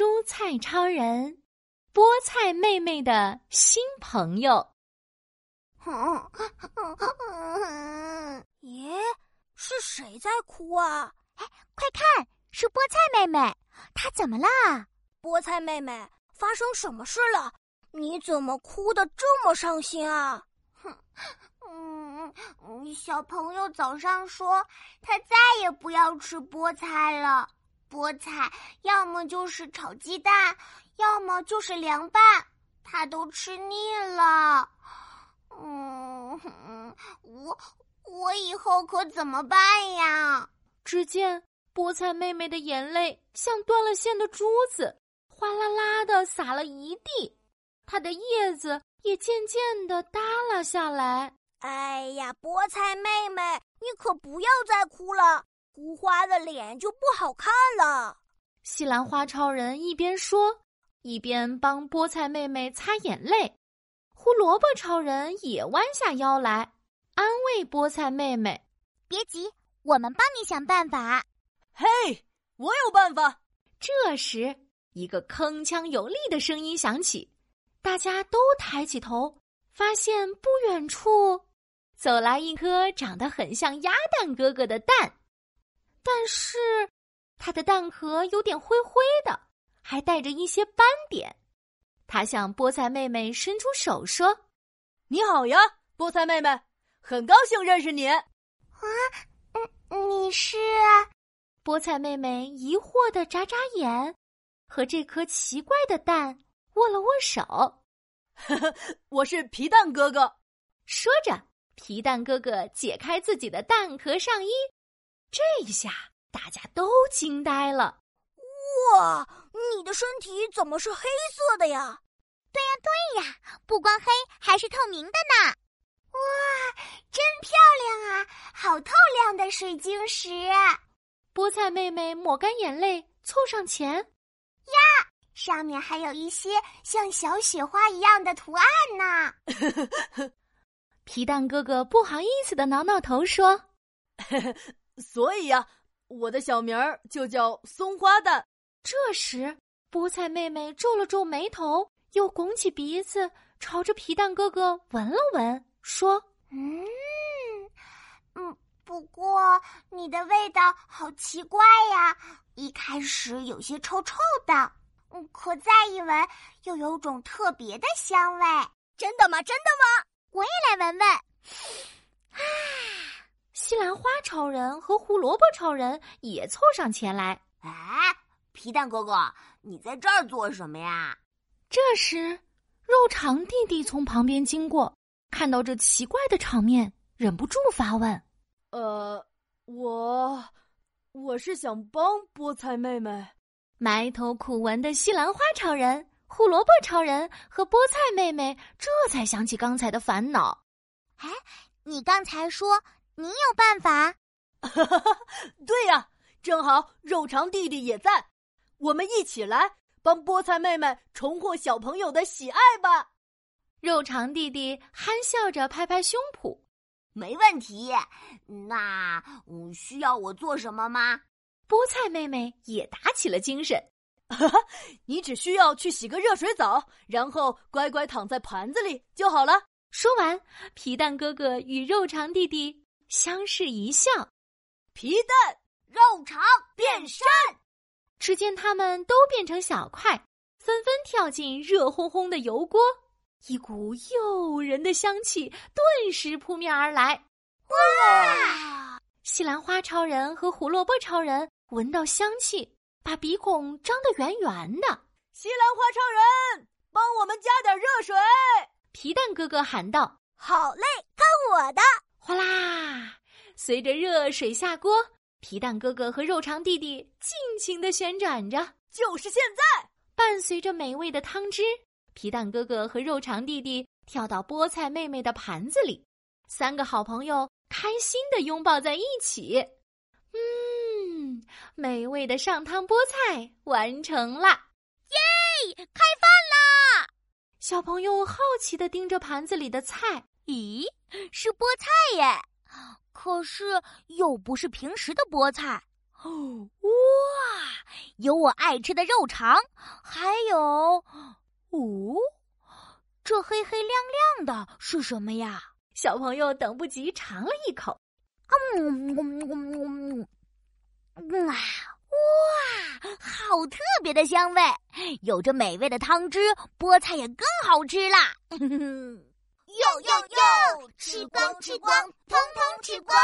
蔬菜超人，菠菜妹妹的新朋友。咦，是谁在哭啊？哎，快看，是菠菜妹妹，她怎么了？菠菜妹妹，发生什么事了？你怎么哭得这么伤心啊？哼，嗯，小朋友早上说他再也不要吃菠菜了。菠菜要么就是炒鸡蛋，要么就是凉拌，他都吃腻了。嗯，我我以后可怎么办呀？只见菠菜妹妹的眼泪像断了线的珠子，哗啦啦的洒了一地，它的叶子也渐渐的耷拉下来。哎呀，菠菜妹妹，你可不要再哭了。哭花的脸就不好看了。西兰花超人一边说，一边帮菠菜妹妹擦眼泪。胡萝卜超人也弯下腰来，安慰菠菜妹妹：“别急，我们帮你想办法。”“嘿，我有办法！”这时，一个铿锵有力的声音响起，大家都抬起头，发现不远处走来一颗长得很像鸭蛋哥哥的蛋。但是，它的蛋壳有点灰灰的，还带着一些斑点。他向菠菜妹妹伸出手说：“你好呀，菠菜妹妹，很高兴认识你。”啊，嗯，你是？菠菜妹妹疑惑的眨眨眼，和这颗奇怪的蛋握了握手。呵呵，我是皮蛋哥哥。说着，皮蛋哥哥解开自己的蛋壳上衣。这一下，大家都惊呆了！哇，你的身体怎么是黑色的呀？对呀，对呀，不光黑，还是透明的呢！哇，真漂亮啊，好透亮的水晶石！菠菜妹妹抹干眼泪，凑上前，呀，上面还有一些像小雪花一样的图案呢。皮蛋哥哥不好意思的挠挠头说。所以呀，我的小名儿就叫松花蛋。这时，菠菜妹妹皱了皱眉头，又拱起鼻子，朝着皮蛋哥哥闻了闻，说：“嗯，嗯，不过你的味道好奇怪呀，一开始有些臭臭的，嗯，可再一闻，又有种特别的香味。真的吗？真的吗？我也来闻闻。”啊。西兰花超人和胡萝卜超人也凑上前来。哎，皮蛋哥哥，你在这儿做什么呀？这时，肉肠弟弟从旁边经过，看到这奇怪的场面，忍不住发问：“呃，我，我是想帮菠菜妹妹。”埋头苦闻的西兰花超人、胡萝卜超人和菠菜妹妹这才想起刚才的烦恼。哎，你刚才说。你有办法？对呀，正好肉肠弟弟也在，我们一起来帮菠菜妹妹重获小朋友的喜爱吧！肉肠弟弟憨笑着拍拍胸脯：“没问题。那需要我做什么吗？”菠菜妹妹也打起了精神：“ 你只需要去洗个热水澡，然后乖乖躺在盘子里就好了。”说完，皮蛋哥哥与肉肠弟弟。相视一笑，皮蛋肉肠变身。只见他们都变成小块，纷纷跳进热烘烘的油锅，一股诱人的香气顿时扑面而来。哇！西兰花超人和胡萝卜超人闻到香气，把鼻孔张得圆圆的。西兰花超人，帮我们加点热水！皮蛋哥哥喊道：“好嘞，看我的！”哗啦！随着热水下锅，皮蛋哥哥和肉肠弟弟尽情的旋转着。就是现在，伴随着美味的汤汁，皮蛋哥哥和肉肠弟弟跳到菠菜妹妹的盘子里，三个好朋友开心的拥抱在一起。嗯，美味的上汤菠菜完成了！耶，开饭啦！小朋友好奇的盯着盘子里的菜。咦，是菠菜耶！可是又不是平时的菠菜，哇，有我爱吃的肉肠，还有，哦，这黑黑亮亮的是什么呀？小朋友等不及尝了一口，嗯嗯嗯嗯，哇哇，好特别的香味！有着美味的汤汁，菠菜也更好吃啦！哟哟哟，吃光吃光，通通吃光！